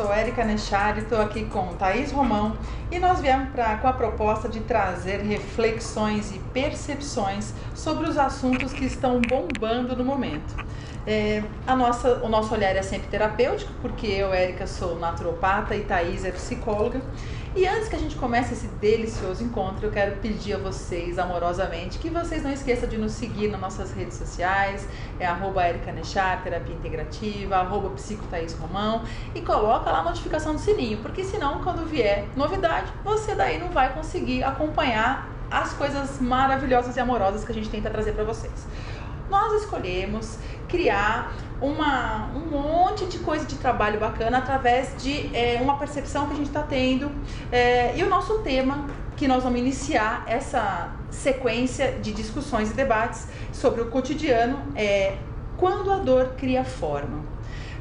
Sou Érica Nechari, estou aqui com Thaís Romão e nós viemos pra, com a proposta de trazer reflexões e percepções sobre os assuntos que estão bombando no momento. É, a nossa, o nosso olhar é sempre terapêutico, porque eu, Érica, sou naturopata e Thaís é psicóloga. E antes que a gente comece esse delicioso encontro, eu quero pedir a vocês amorosamente que vocês não esqueçam de nos seguir nas nossas redes sociais, é arroba Nechar, Terapia Integrativa, arroba Romão, e coloca lá a notificação do sininho, porque senão quando vier novidade, você daí não vai conseguir acompanhar as coisas maravilhosas e amorosas que a gente tenta trazer para vocês. Nós escolhemos criar uma, um monte de coisa de trabalho bacana através de é, uma percepção que a gente está tendo. É, e o nosso tema, que nós vamos iniciar essa sequência de discussões e debates sobre o cotidiano, é quando a dor cria forma.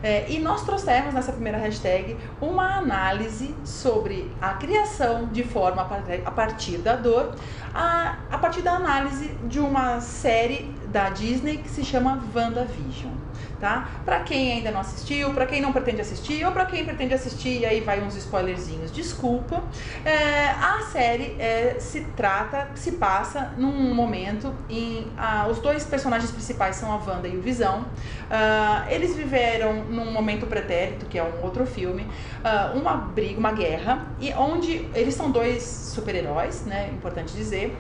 É, e nós trouxemos nessa primeira hashtag uma análise sobre a criação de forma a partir da dor, a, a partir da análise de uma série da Disney que se chama WandaVision tá? Para quem ainda não assistiu, para quem não pretende assistir ou para quem pretende assistir, e aí vai uns spoilerzinhos, desculpa. É, a série é, se trata, se passa num momento em ah, os dois personagens principais são a Wanda e o Visão. Ah, eles viveram num momento pretérito, que é um outro filme, ah, uma briga, uma guerra, e onde eles são dois super-heróis, né? Importante dizer.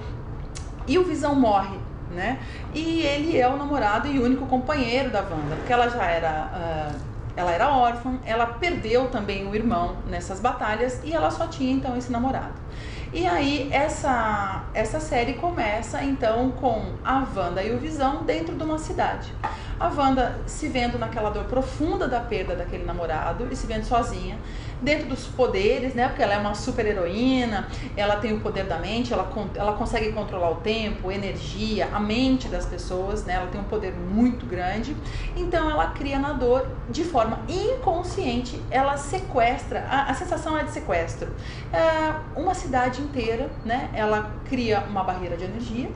E o Visão morre né? E ele é o namorado e único companheiro da Wanda, porque ela já era. Uh, ela era órfã, ela perdeu também o irmão nessas batalhas e ela só tinha então esse namorado. E aí essa, essa série começa então com a Wanda e o Visão dentro de uma cidade. A Wanda se vendo naquela dor profunda da perda daquele namorado e se vendo sozinha dentro dos poderes, né? Porque ela é uma super heroína, ela tem o poder da mente, ela, ela consegue controlar o tempo, energia, a mente das pessoas, né? Ela tem um poder muito grande. Então ela cria na dor de forma inconsciente, ela sequestra, a, a sensação é de sequestro. É uma cidade inteira, né? Ela cria uma barreira de energia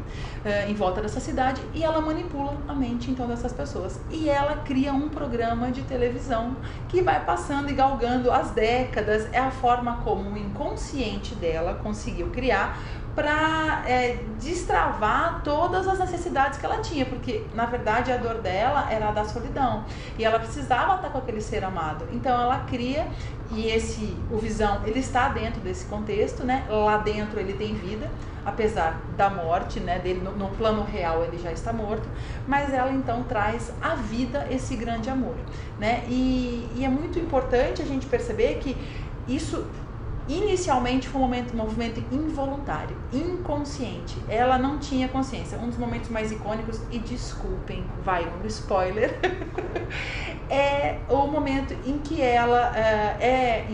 é, em volta dessa cidade e ela manipula a mente então dessas pessoas. E ela cria um programa de televisão que vai passando e galgando as décadas décadas é a forma como o inconsciente dela conseguiu criar para é, destravar todas as necessidades que ela tinha, porque na verdade a dor dela era a da solidão e ela precisava estar com aquele ser amado. Então ela cria e esse o visão ele está dentro desse contexto, né? Lá dentro ele tem vida, apesar da morte, né? Dele no, no plano real ele já está morto, mas ela então traz à vida esse grande amor, né? E, e é muito importante a gente perceber que isso Inicialmente foi um momento, movimento involuntário, inconsciente. Ela não tinha consciência. Um dos momentos mais icônicos, e desculpem, vai um spoiler, é o momento em que ela uh, é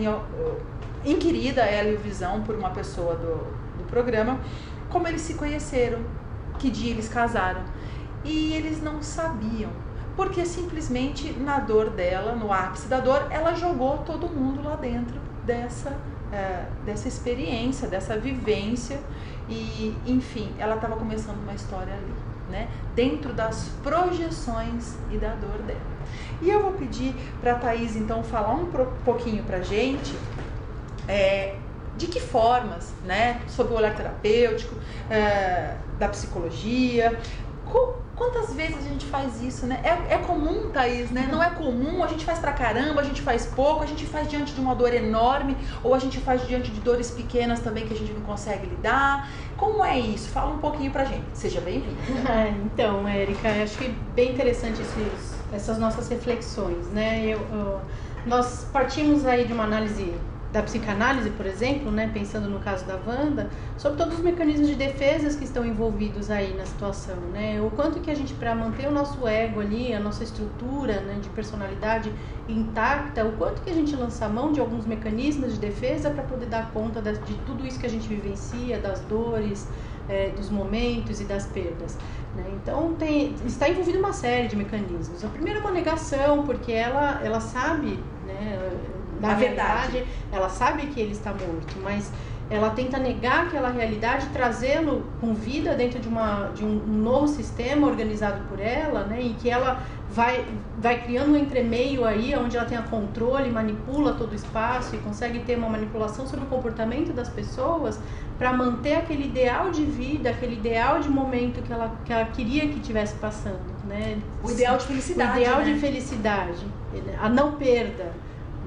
inquirida, ela e o Visão, por uma pessoa do, do programa, como eles se conheceram, que dia eles casaram. E eles não sabiam porque simplesmente na dor dela, no ápice da dor, ela jogou todo mundo lá dentro dessa é, dessa experiência, dessa vivência e, enfim, ela estava começando uma história ali, né? Dentro das projeções e da dor dela. E eu vou pedir para a Thaís, então, falar um pouquinho para gente é, de que formas, né, sobre o olhar terapêutico, é, da psicologia, Quantas vezes a gente faz isso, né? É, é comum, Thaís, né? Não é comum, a gente faz pra caramba, a gente faz pouco, a gente faz diante de uma dor enorme, ou a gente faz diante de dores pequenas também que a gente não consegue lidar. Como é isso? Fala um pouquinho pra gente. Seja bem-vinda. então, Érica, acho que bem interessante esses, essas nossas reflexões, né? Eu, eu, nós partimos aí de uma análise da psicanálise, por exemplo, né, pensando no caso da Wanda, sobre todos os mecanismos de defesas que estão envolvidos aí na situação, né? O quanto que a gente para manter o nosso ego ali, a nossa estrutura, né, de personalidade intacta, o quanto que a gente lança mão de alguns mecanismos de defesa para poder dar conta de, tudo isso que a gente vivencia, das dores, é, dos momentos e das perdas. Né? Então tem, está envolvido uma série de mecanismos. A primeira é uma negação, porque ela, ela sabe, né, da verdade. verdade, ela sabe que ele está morto, mas ela tenta negar aquela realidade, trazê-lo com vida dentro de, uma, de um, novo sistema organizado por ela, né, em que ela vai, vai criando um entremeio aí, onde ela tenha controle, manipula todo o espaço e consegue ter uma manipulação sobre o comportamento das pessoas para manter aquele ideal de vida, aquele ideal de momento que ela, que ela queria que tivesse passando, né? O ideal de felicidade. O ideal né? de felicidade, a não perda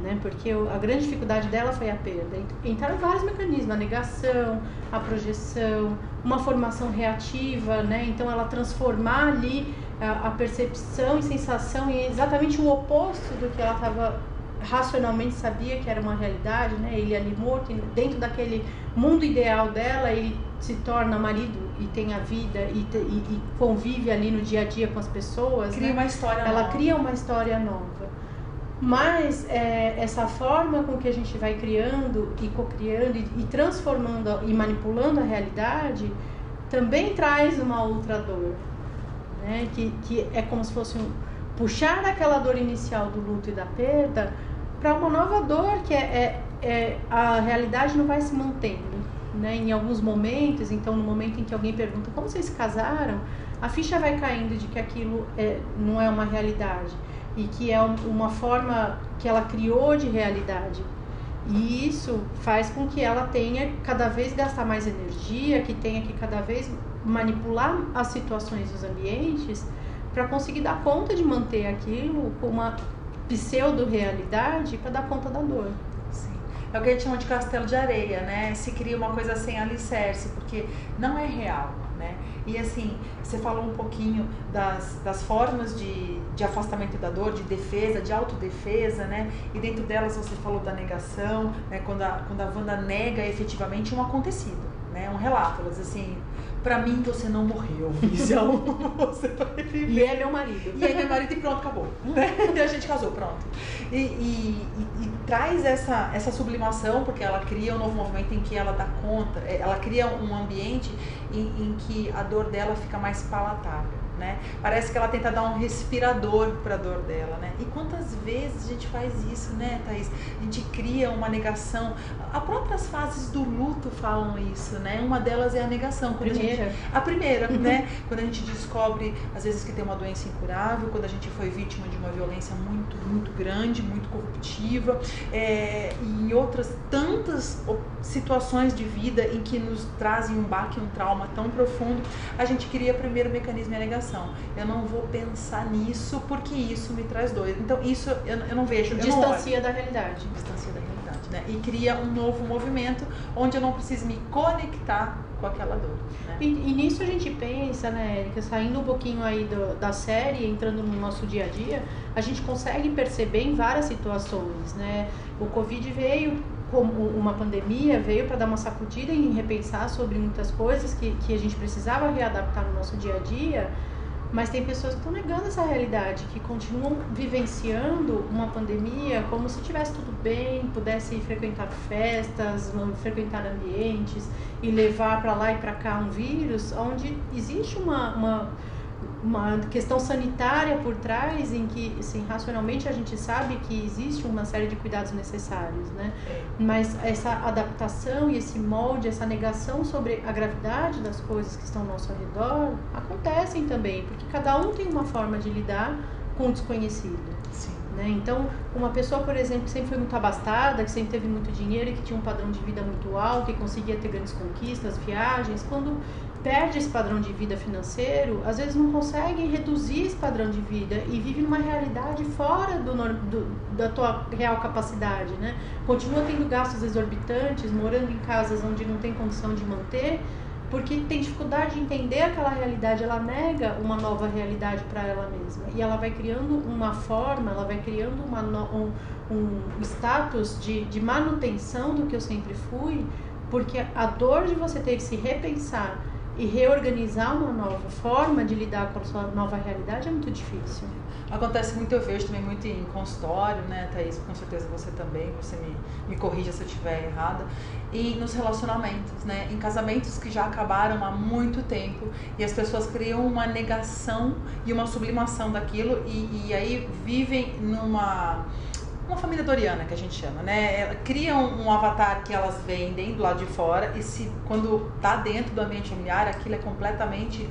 né? Porque a grande dificuldade dela foi a perda. Entraram vários mecanismos, a negação, a projeção, uma formação reativa, né? Então ela transformar ali a, a percepção e sensação em exatamente o oposto do que ela estava racionalmente sabia que era uma realidade, né? Ele ali morto, dentro daquele mundo ideal dela, ele se torna marido e tem a vida e, te, e, e convive ali no dia a dia com as pessoas. Cria né? uma história Ela nova. cria uma história nova. Mas é, essa forma com que a gente vai criando e co-criando e, e transformando e manipulando a realidade também traz uma outra dor, né? que, que é como se fosse um, puxar aquela dor inicial do luto e da perda para uma nova dor que é, é, é, a realidade não vai se mantendo. Né? Em alguns momentos, então no momento em que alguém pergunta como vocês casaram, a ficha vai caindo de que aquilo é, não é uma realidade e que é uma forma que ela criou de realidade. E isso faz com que ela tenha cada vez gastar mais energia, que tenha que cada vez manipular as situações dos ambientes para conseguir dar conta de manter aquilo com uma pseudo-realidade para dar conta da dor. Sim. É o que a gente chama de castelo de areia, né? Se cria uma coisa sem alicerce, porque não é real, né? E assim, você falou um pouquinho das, das formas de, de afastamento da dor, de defesa, de autodefesa, né? E dentro delas você falou da negação, né? Quando a, quando a Wanda nega efetivamente um acontecido, né? Um relato, ela diz assim, pra mim você não morreu, Visão. você vai viver. E é meu marido. E aí meu marido e pronto, acabou. Né? E a gente casou, pronto. E, e, e, e, traz essa, essa sublimação, porque ela cria um novo movimento em que ela dá conta, é, ela cria um ambiente em, em que a dor dela fica mais palatável. Né? Parece que ela tenta dar um respirador para a dor dela, né? E quantas vezes a gente faz isso, né, Thaís? A gente cria uma negação. As próprias fases do luto falam isso, né? Uma delas é a negação. Quando primeira. A, gente, a primeira, né? Quando a gente descobre, às vezes, que tem uma doença incurável, quando a gente foi vítima de uma violência muito, muito grande, muito corruptiva, é, e em outras tantas situações de vida em que nos trazem um baque, um trauma tão profundo, a gente cria primeiro o mecanismo de negação. Eu não vou pensar nisso porque isso me traz dor. Então, isso eu, eu não vejo. Distancia não da realidade. Distancia da realidade, né? E cria um novo movimento onde eu não preciso me conectar com aquela dor. Né? E, e, nisso a gente pensa, né, Erika, saindo um pouquinho aí do, da série, entrando no nosso dia a dia, a gente consegue perceber em várias situações, né? O Covid veio como uma pandemia, veio para dar uma sacudida e repensar sobre muitas coisas que, que a gente precisava readaptar no nosso dia a dia, mas tem pessoas que estão negando essa realidade, que continuam vivenciando uma pandemia como se tivesse tudo bem, pudesse frequentar festas, frequentar ambientes e levar para lá e para cá um vírus, onde existe uma, uma uma questão sanitária por trás em que, assim, racionalmente a gente sabe que existe uma série de cuidados necessários, né? É. Mas essa adaptação e esse molde, essa negação sobre a gravidade das coisas que estão ao nosso redor acontecem também, porque cada um tem uma forma de lidar com o desconhecido. Sim. Né? Então, uma pessoa, por exemplo, que sempre foi muito abastada, que sempre teve muito dinheiro e que tinha um padrão de vida muito alto e conseguia ter grandes conquistas, viagens, quando perde esse padrão de vida financeiro, às vezes não consegue reduzir esse padrão de vida e vive numa realidade fora do, do, da tua real capacidade, né? Continua tendo gastos exorbitantes, morando em casas onde não tem condição de manter, porque tem dificuldade de entender aquela realidade, ela nega uma nova realidade para ela mesma e ela vai criando uma forma, ela vai criando uma, um, um status de, de manutenção do que eu sempre fui, porque a dor de você ter que se repensar e reorganizar uma nova forma de lidar com a sua nova realidade é muito difícil. Acontece muito, eu vejo também muito em consultório, né, Thaís? Com certeza você também, você me, me corrija se eu estiver errada. E nos relacionamentos, né? Em casamentos que já acabaram há muito tempo e as pessoas criam uma negação e uma sublimação daquilo e, e aí vivem numa uma família doriana que a gente chama, né? Ela cria um, um, avatar que elas vendem do lado de fora e se quando tá dentro do ambiente familiar, aquilo é completamente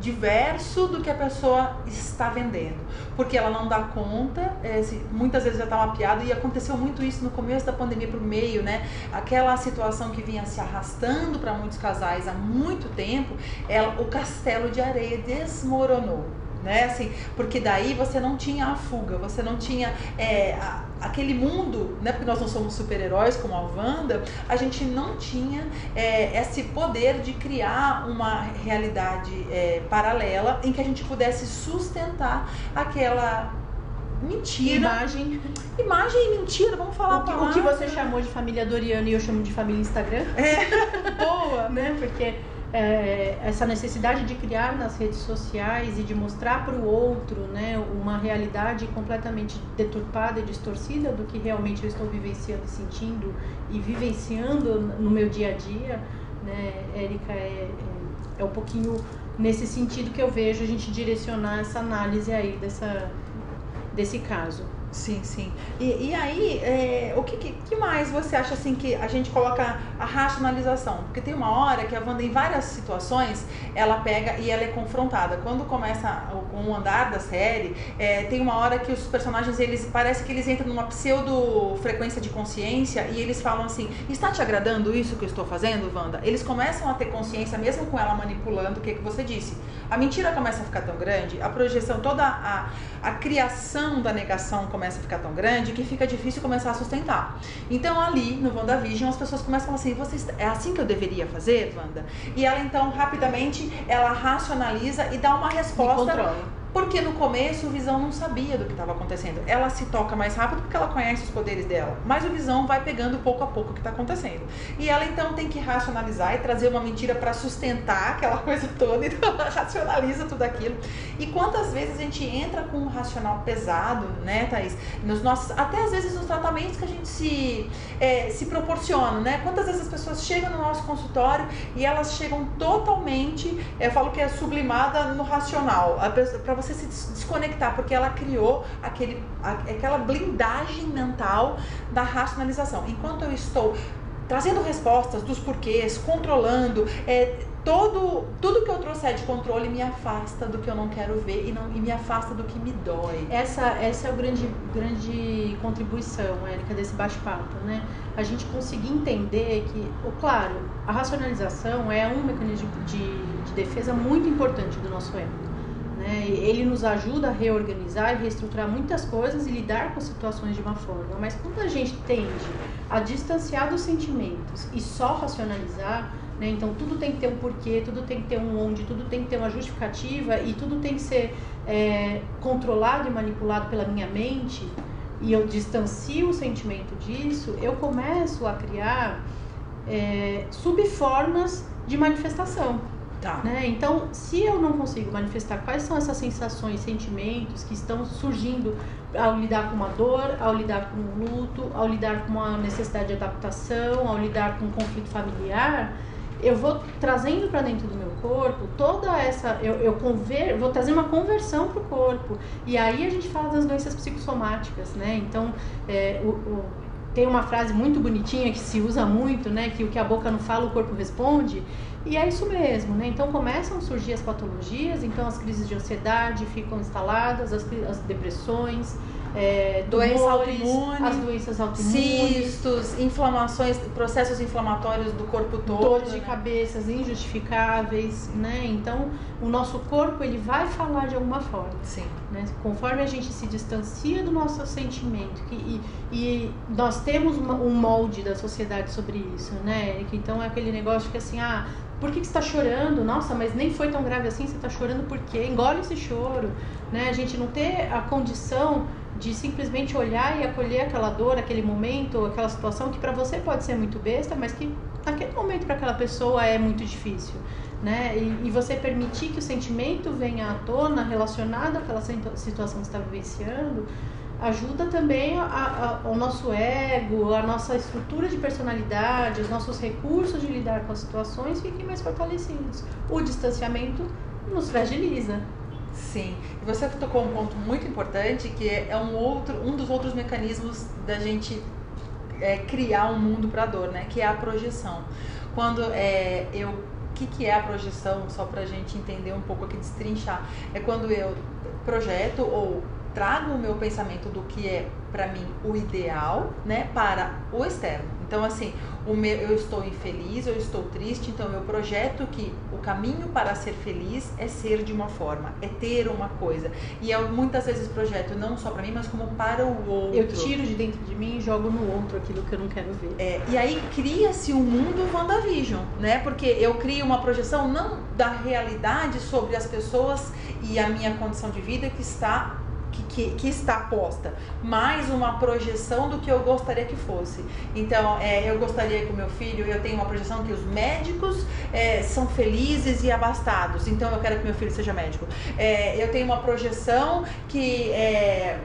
diverso do que a pessoa está vendendo, porque ela não dá conta, é, se, muitas vezes já está mapeado e aconteceu muito isso no começo da pandemia para o meio, né? Aquela situação que vinha se arrastando para muitos casais há muito tempo, ela, o castelo de areia desmoronou né? Assim, porque daí você não tinha a fuga, você não tinha é, a, aquele mundo, né? Porque nós não somos super-heróis como a Wanda, a gente não tinha é, esse poder de criar uma realidade é, paralela em que a gente pudesse sustentar aquela mentira. Imagem. Imagem e mentira, vamos falar o que, o que você chamou de família Doriana e eu chamo de família Instagram. É, boa, né? Porque é, essa necessidade de criar nas redes sociais e de mostrar para o outro né, uma realidade completamente deturpada e distorcida do que realmente eu estou vivenciando e sentindo e vivenciando no meu dia a dia, né, Érica, é, é, é um pouquinho nesse sentido que eu vejo a gente direcionar essa análise aí dessa, desse caso. Sim, sim. E, e aí, é, o que, que, mais você acha assim que a gente coloca a racionalização? Porque tem uma hora que a Wanda, em várias situações, ela pega e ela é confrontada. Quando começa o andar da série, é, tem uma hora que os personagens, eles parece que eles entram numa pseudo frequência de consciência e eles falam assim: está te agradando isso que eu estou fazendo, Wanda? Eles começam a ter consciência, mesmo com ela manipulando o que, que você disse. A mentira começa a ficar tão grande, a projeção, toda a, a criação da negação começa a ficar tão grande que fica difícil começar a sustentar. Então ali no WandaVision as pessoas começam a falar assim, Você, é assim que eu deveria fazer, Wanda? E ela então rapidamente ela racionaliza e dá uma resposta porque no começo o Visão não sabia do que estava acontecendo. Ela se toca mais rápido porque ela conhece os poderes dela. Mas o Visão vai pegando pouco a pouco o que está acontecendo. E ela então tem que racionalizar e trazer uma mentira para sustentar aquela coisa toda. Então ela racionaliza tudo aquilo. E quantas vezes a gente entra com um racional pesado, né, Thaís? Nos nossos, até às vezes nos tratamentos que a gente se, é, se proporciona, né? Quantas vezes as pessoas chegam no nosso consultório e elas chegam totalmente, eu falo que é sublimada no racional. Para você se desconectar, porque ela criou aquele, aquela blindagem mental da racionalização. Enquanto eu estou trazendo respostas dos porquês, controlando, é, todo, tudo que eu trouxer de controle me afasta do que eu não quero ver e, não, e me afasta do que me dói. Essa, essa é a grande, grande contribuição, Érica, desse bate-papo, né? A gente conseguir entender que, claro, a racionalização é um mecanismo de, de defesa muito importante do nosso ego. Né? Ele nos ajuda a reorganizar e reestruturar muitas coisas e lidar com situações de uma forma. Mas quando a gente tende a distanciar dos sentimentos e só racionalizar, né? então tudo tem que ter um porquê, tudo tem que ter um onde, tudo tem que ter uma justificativa e tudo tem que ser é, controlado e manipulado pela minha mente, e eu distancio o sentimento disso, eu começo a criar é, subformas de manifestação. Tá. Né? Então, se eu não consigo manifestar quais são essas sensações, sentimentos que estão surgindo ao lidar com uma dor, ao lidar com um luto, ao lidar com uma necessidade de adaptação, ao lidar com um conflito familiar, eu vou trazendo para dentro do meu corpo toda essa. Eu, eu conver, vou trazer uma conversão para o corpo. E aí a gente fala das doenças psicossomáticas, né? Então, é, o, o, tem uma frase muito bonitinha que se usa muito, né? Que o que a boca não fala, o corpo responde. E é isso mesmo, né? Então começam a surgir as patologias, então as crises de ansiedade ficam instaladas, as, as depressões, é, doença autoimune, as doenças autoimunes, cistos, inflamações, processos inflamatórios do corpo todo, dor de né? cabeças injustificáveis, né? Então, o nosso corpo ele vai falar de alguma forma. Sim. Né? Conforme a gente se distancia do nosso sentimento que, e, e nós temos um molde da sociedade sobre isso, né? Então é aquele negócio que assim, ah, por que, que você está chorando? Nossa, mas nem foi tão grave assim, você está chorando por quê? Engole esse choro, né? A gente não ter a condição de simplesmente olhar e acolher aquela dor, aquele momento, aquela situação que para você pode ser muito besta, mas que naquele momento para aquela pessoa é muito difícil, né? E, e, você permitir que o sentimento venha à tona relacionado àquela situação que está vivenciando, ajuda também a, a, ao nosso ego, a nossa estrutura de personalidade, os nossos recursos de lidar com as situações fiquem mais fortalecidos. O distanciamento nos fragiliza, Sim, e você tocou um ponto muito importante que é um outro, um dos outros mecanismos da gente é, criar um mundo para dor, né? Que é a projeção. Quando é, eu que, que é a projeção, só para a gente entender um pouco aqui, destrinchar. É quando eu projeto ou trago o meu pensamento do que é para mim o ideal, né, para o externo. Então assim, o meu, eu estou infeliz, eu estou triste, então eu projeto que o caminho para ser feliz é ser de uma forma, é ter uma coisa. E eu muitas vezes projeto não só para mim, mas como para o outro. Eu tiro de dentro de mim e jogo no outro aquilo que eu não quero ver. É, e aí cria-se um mundo WandaVision, né? Porque eu crio uma projeção não da realidade sobre as pessoas e a minha condição de vida que está que, que, está posta, mais uma projeção do que eu gostaria que fosse. Então, é, eu gostaria que o meu filho, eu tenho uma projeção que os médicos é, são felizes e abastados, então eu quero que meu filho seja médico. É, eu tenho uma projeção que, é,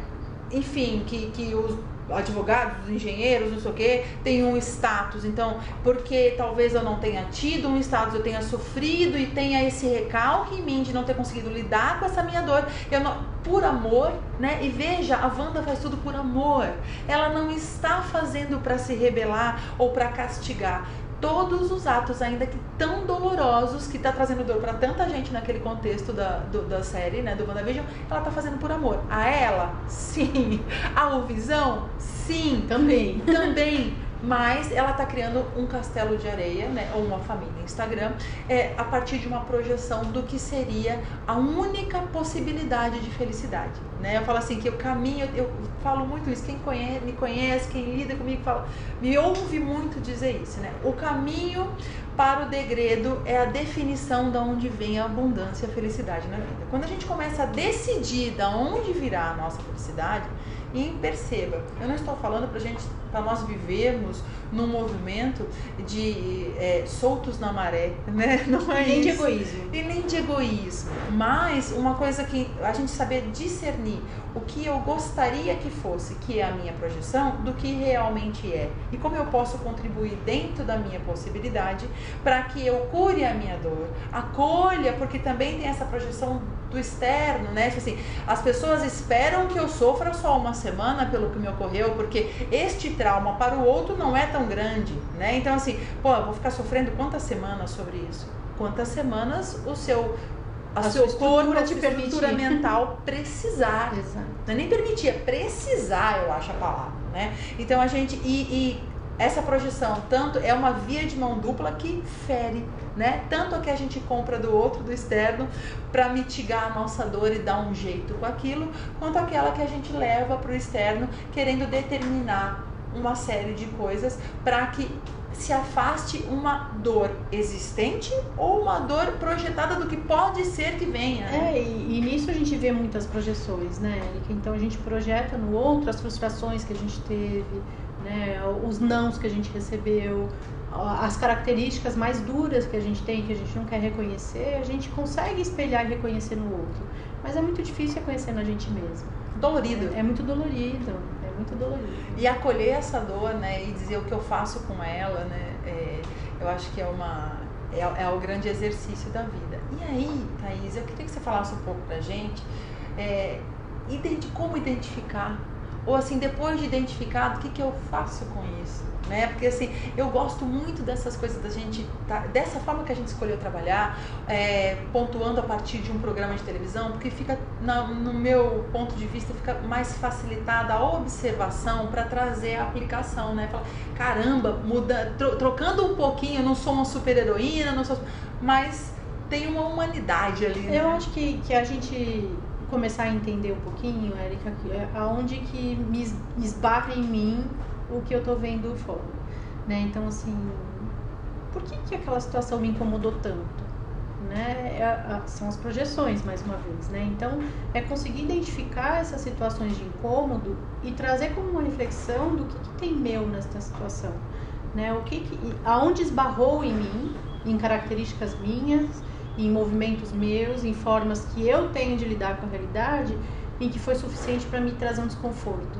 enfim, que, que os advogados, engenheiros, não sei o quê, tem um status. Então, porque talvez eu não tenha tido um status, eu tenha sofrido e tenha esse recalque em mim de não ter conseguido lidar com essa minha dor, eu não, por amor, né? E veja, a Wanda faz tudo por amor. Ela não está fazendo para se rebelar ou para castigar todos os atos, ainda que tão dolorosos, que está trazendo dor para tanta gente naquele contexto da, do, da série, né, do WandaVision, ela está fazendo por amor. A ela, sim. A Visão, sim. Também. Também. Mas ela está criando um castelo de areia, né, ou uma família Instagram, é, a partir de uma projeção do que seria a única possibilidade de felicidade. Né? Eu falo assim que o caminho, eu falo muito isso, quem conhece, me conhece, quem lida comigo, fala, me ouve muito dizer isso. Né? O caminho para o degredo é a definição de onde vem a abundância e a felicidade na vida. Quando a gente começa a decidir de onde virá a nossa felicidade, e perceba, eu não estou falando para gente, para nós vivermos num movimento de é, soltos na maré, né? Não é nem isso. de egoísmo. E nem de egoísmo. Mas uma coisa que a gente saber discernir o que eu gostaria que fosse, que é a minha projeção, do que realmente é. E como eu posso contribuir dentro da minha possibilidade para que eu cure a minha dor, acolha, porque também tem essa projeção do externo, né? Tipo assim, as pessoas esperam que eu sofra só uma semana pelo que me ocorreu, porque este trauma para o outro não é tão grande, né? Então assim, pô, eu vou ficar sofrendo quantas semanas sobre isso? Quantas semanas o seu a, a seu corpo, a sua estrutura mental precisar. Exato. Não é nem permitir, é precisar, eu acho a palavra, né? Então a gente e, e essa projeção tanto é uma via de mão dupla que fere, né? Tanto a que a gente compra do outro, do externo, para mitigar a nossa dor e dar um jeito com aquilo, quanto aquela que a gente leva para o externo, querendo determinar uma série de coisas para que se afaste uma dor existente ou uma dor projetada do que pode ser que venha. Né? É, e, e, nisso a gente vê muitas projeções, né, Erika? Então a gente projeta no outro as frustrações que a gente teve, né, os nãos que a gente recebeu, as características mais duras que a gente tem, que a gente não quer reconhecer, a gente consegue espelhar e reconhecer no outro. Mas é muito difícil reconhecer na gente mesmo. Dolorido. É, é muito dolorido, muito dolorido. E acolher essa dor, né, e dizer o que eu faço com ela, né, é, eu acho que é uma é, é o grande exercício da vida. E aí, Thaís, eu queria que você falasse um pouco pra gente é, como identificar ou assim, depois de identificado, o que, que eu faço com isso? Né? Porque assim, eu gosto muito dessas coisas da gente, tá, dessa forma que a gente escolheu trabalhar, é, pontuando a partir de um programa de televisão, porque fica, na, no meu ponto de vista, fica mais facilitada a observação para trazer a aplicação, né? Fala, caramba, muda, tro, trocando um pouquinho, eu não sou uma super heroína, não sou, mas tem uma humanidade ali. Né? Eu acho que, que a gente começar a entender um pouquinho, Érica, é aonde que me esbarra em mim o que eu tô vendo fora, né? Então, assim, por que que aquela situação me incomodou tanto? Né? É, são as projeções, mais uma vez, né? Então, é conseguir identificar essas situações de incômodo e trazer como uma reflexão do que, que tem meu nessa situação, né? O que, que aonde esbarrou em mim, em características minhas, em movimentos meus, em formas que eu tenho de lidar com a realidade, em que foi suficiente para me trazer um desconforto.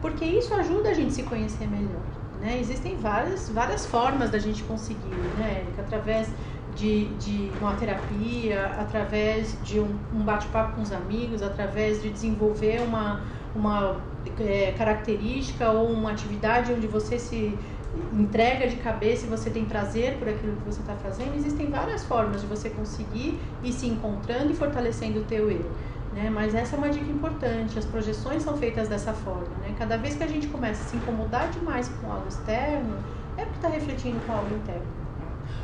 Porque isso ajuda a gente a se conhecer melhor. Né? Existem várias, várias formas da gente conseguir, né, Érica? Através de, de uma terapia, através de um, um bate-papo com os amigos, através de desenvolver uma, uma é, característica ou uma atividade onde você se entrega de cabeça e você tem prazer por aquilo que você está fazendo, existem várias formas de você conseguir ir se encontrando e fortalecendo o teu eu. Né? Mas essa é uma dica importante, as projeções são feitas dessa forma. Né? Cada vez que a gente começa a se incomodar demais com algo externo, é porque está refletindo com algo interno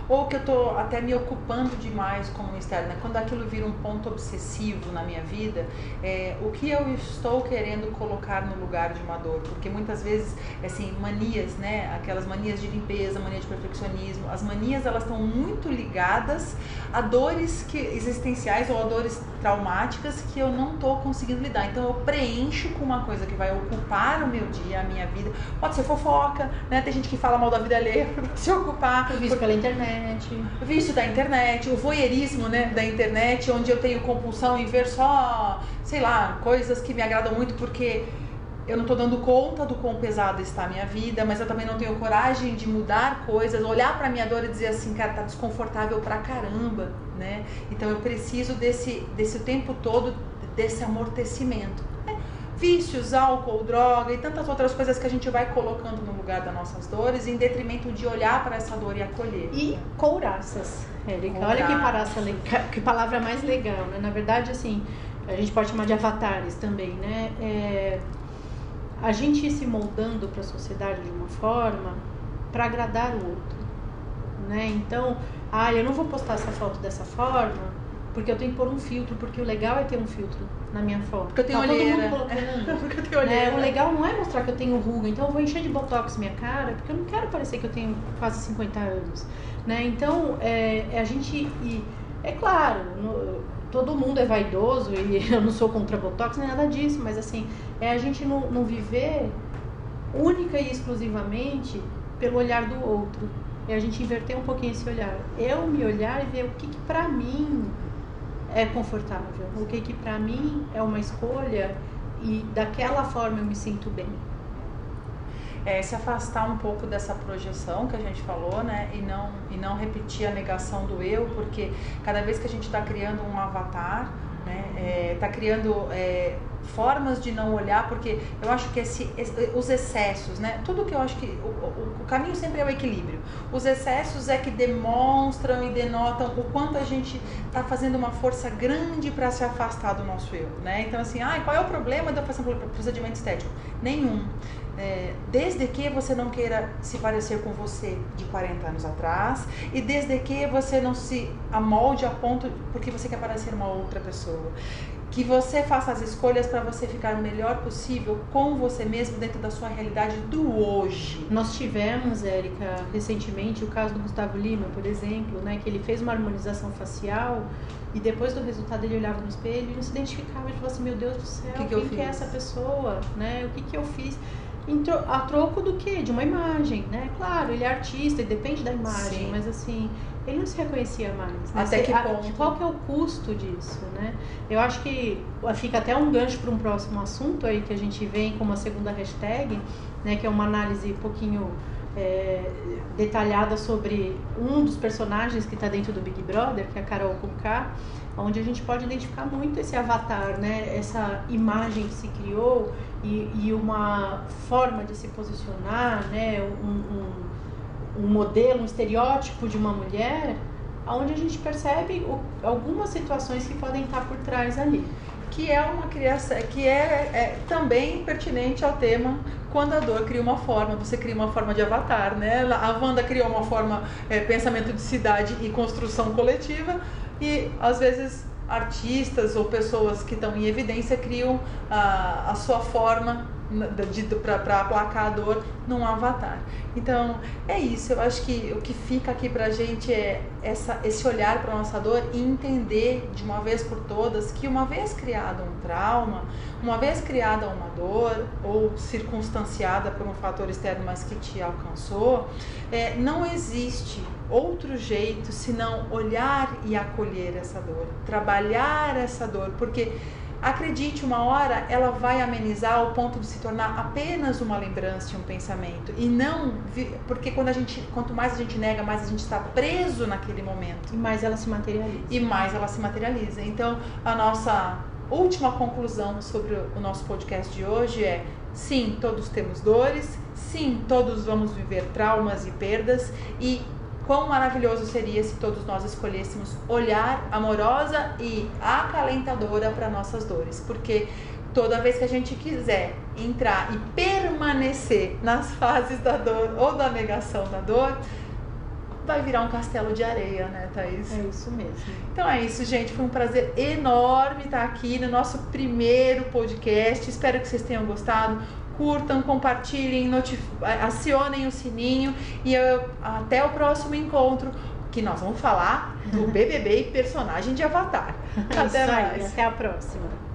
ou que eu estou até me ocupando demais com o externo. Né? Quando aquilo vira um ponto obsessivo na minha vida, é, o que eu estou querendo colocar no lugar de uma dor? Porque muitas vezes, assim, manias, né? Aquelas manias de limpeza, mania de perfeccionismo, as manias elas estão muito ligadas a dores que, existenciais ou a dores traumáticas que eu não estou conseguindo lidar. Então eu preencho com uma coisa que vai ocupar o meu dia, a minha vida. Pode ser fofoca, né? Tem gente que fala mal da vida alheia para se ocupar. Eu visto pela internet internet. Vício da internet, o voyeurismo né, da internet, onde eu tenho compulsão em ver só, sei lá, coisas que me agradam muito porque eu não estou dando conta do quão pesado está a minha vida, mas eu também não tenho coragem de mudar coisas, olhar para minha dor e dizer assim, cara, tá desconfortável pra caramba, né? Então eu preciso desse, desse tempo todo, desse amortecimento vícios, álcool, droga e tantas outras coisas que a gente vai colocando no lugar das nossas dores em detrimento de olhar para essa dor e acolher. E couraças, Érica. Olha que, paraça, que palavra mais legal, né? Na verdade, assim, a gente pode chamar de avatares também, né? É, a gente ir se moldando para a sociedade de uma forma para agradar o outro, né? Então, ah, eu não vou postar essa foto dessa forma porque eu tenho que pôr um filtro, porque o legal é ter um filtro na minha foto. Porque eu tenho tá olheira. Todo mundo colocando. porque eu tenho olheira. Né? O legal não é mostrar que eu tenho ruga, então eu vou encher de botox minha cara, porque eu não quero parecer que eu tenho quase 50 anos. Né? Então, é, é a gente. E, é claro, no, todo mundo é vaidoso e eu não sou contra botox nem nada disso, mas assim, é a gente não, não viver única e exclusivamente pelo olhar do outro. É a gente inverter um pouquinho esse olhar. Eu me olhar e ver o que, que pra mim é confortável, o que que para mim é uma escolha e daquela forma eu me sinto bem. É, se afastar um pouco dessa projeção que a gente falou, né, e não e não repetir a negação do eu, porque cada vez que a gente está criando um avatar, né, está é, criando é, formas de não olhar, porque eu acho que esse, os excessos, né? Tudo que eu acho que o, o, o, caminho sempre é o equilíbrio. Os excessos é que demonstram e denotam o quanto a gente está fazendo uma força grande para se afastar do nosso eu, né? Então assim, ah, qual é o problema de eu fazer um procedimento estético? Nenhum. É, desde que você não queira se parecer com você de 40 anos atrás e desde que você não se amolde a ponto porque você quer parecer uma outra pessoa que você faça as escolhas para você ficar o melhor possível com você mesmo dentro da sua realidade do hoje. Nós tivemos, Érica, recentemente o caso do Gustavo Lima, por exemplo, né, que ele fez uma harmonização facial e depois do resultado ele olhava no espelho e não se identificava e falou assim, meu Deus do céu, que que quem que é essa pessoa, né? O que que eu fiz? A troco do quê? De uma imagem, né? Claro, ele é artista e depende da imagem, Sim. mas assim, ele não se reconhecia mais. Né? Até que ponto? Qual que é o custo disso, né? Eu acho que fica até um gancho para um próximo assunto aí que a gente vem com uma segunda hashtag, né? Que é uma análise um pouquinho é, detalhada sobre um dos personagens que está dentro do Big Brother, que é a Carol Conká, onde a gente pode identificar muito esse avatar, né? Essa imagem que se criou e, e uma forma de se posicionar, né? um, um um modelo, um estereótipo de uma mulher, onde a gente percebe o, algumas situações que podem estar por trás ali. Que é uma criação, que é, é, também pertinente ao tema quando a dor cria uma forma, você cria uma forma de avatar, né? A Wanda criou uma forma, é, pensamento de cidade e construção coletiva, e às vezes artistas ou pessoas que estão em evidência criam a, a sua forma para aplacar a dor num avatar. Então, é isso. Eu acho que o que fica aqui pra gente é essa, esse olhar para nossa dor e entender de uma vez por todas que uma vez criado um trauma, uma vez criada uma dor ou circunstanciada por um fator externo, mas que te alcançou, é, não existe outro jeito senão olhar e acolher essa dor, trabalhar essa dor, porque Acredite, uma hora ela vai amenizar ao ponto de se tornar apenas uma lembrança de um pensamento e não porque quando a gente, quanto mais a gente nega, mais a gente está preso naquele momento e mais ela se materializa. E mais ela se materializa. Então, a nossa última conclusão sobre o nosso podcast de hoje é: sim, todos temos dores, Sim, todos vamos viver traumas e perdas e quão maravilhoso seria se todos nós escolhêssemos olhar amorosa e acalentadora para nossas dores, porque toda vez que a gente quiser entrar e permanecer nas fases da dor ou da negação da dor, vai virar um castelo de areia, né, Thaís? É isso mesmo. Então é isso, gente. Foi um prazer enorme estar aqui no nosso primeiro podcast. Espero que vocês tenham gostado. Curtam, compartilhem, acionem o sininho e eu, até o próximo encontro que nós vamos falar do BBB e personagem de Avatar. Até mais. Até a próxima.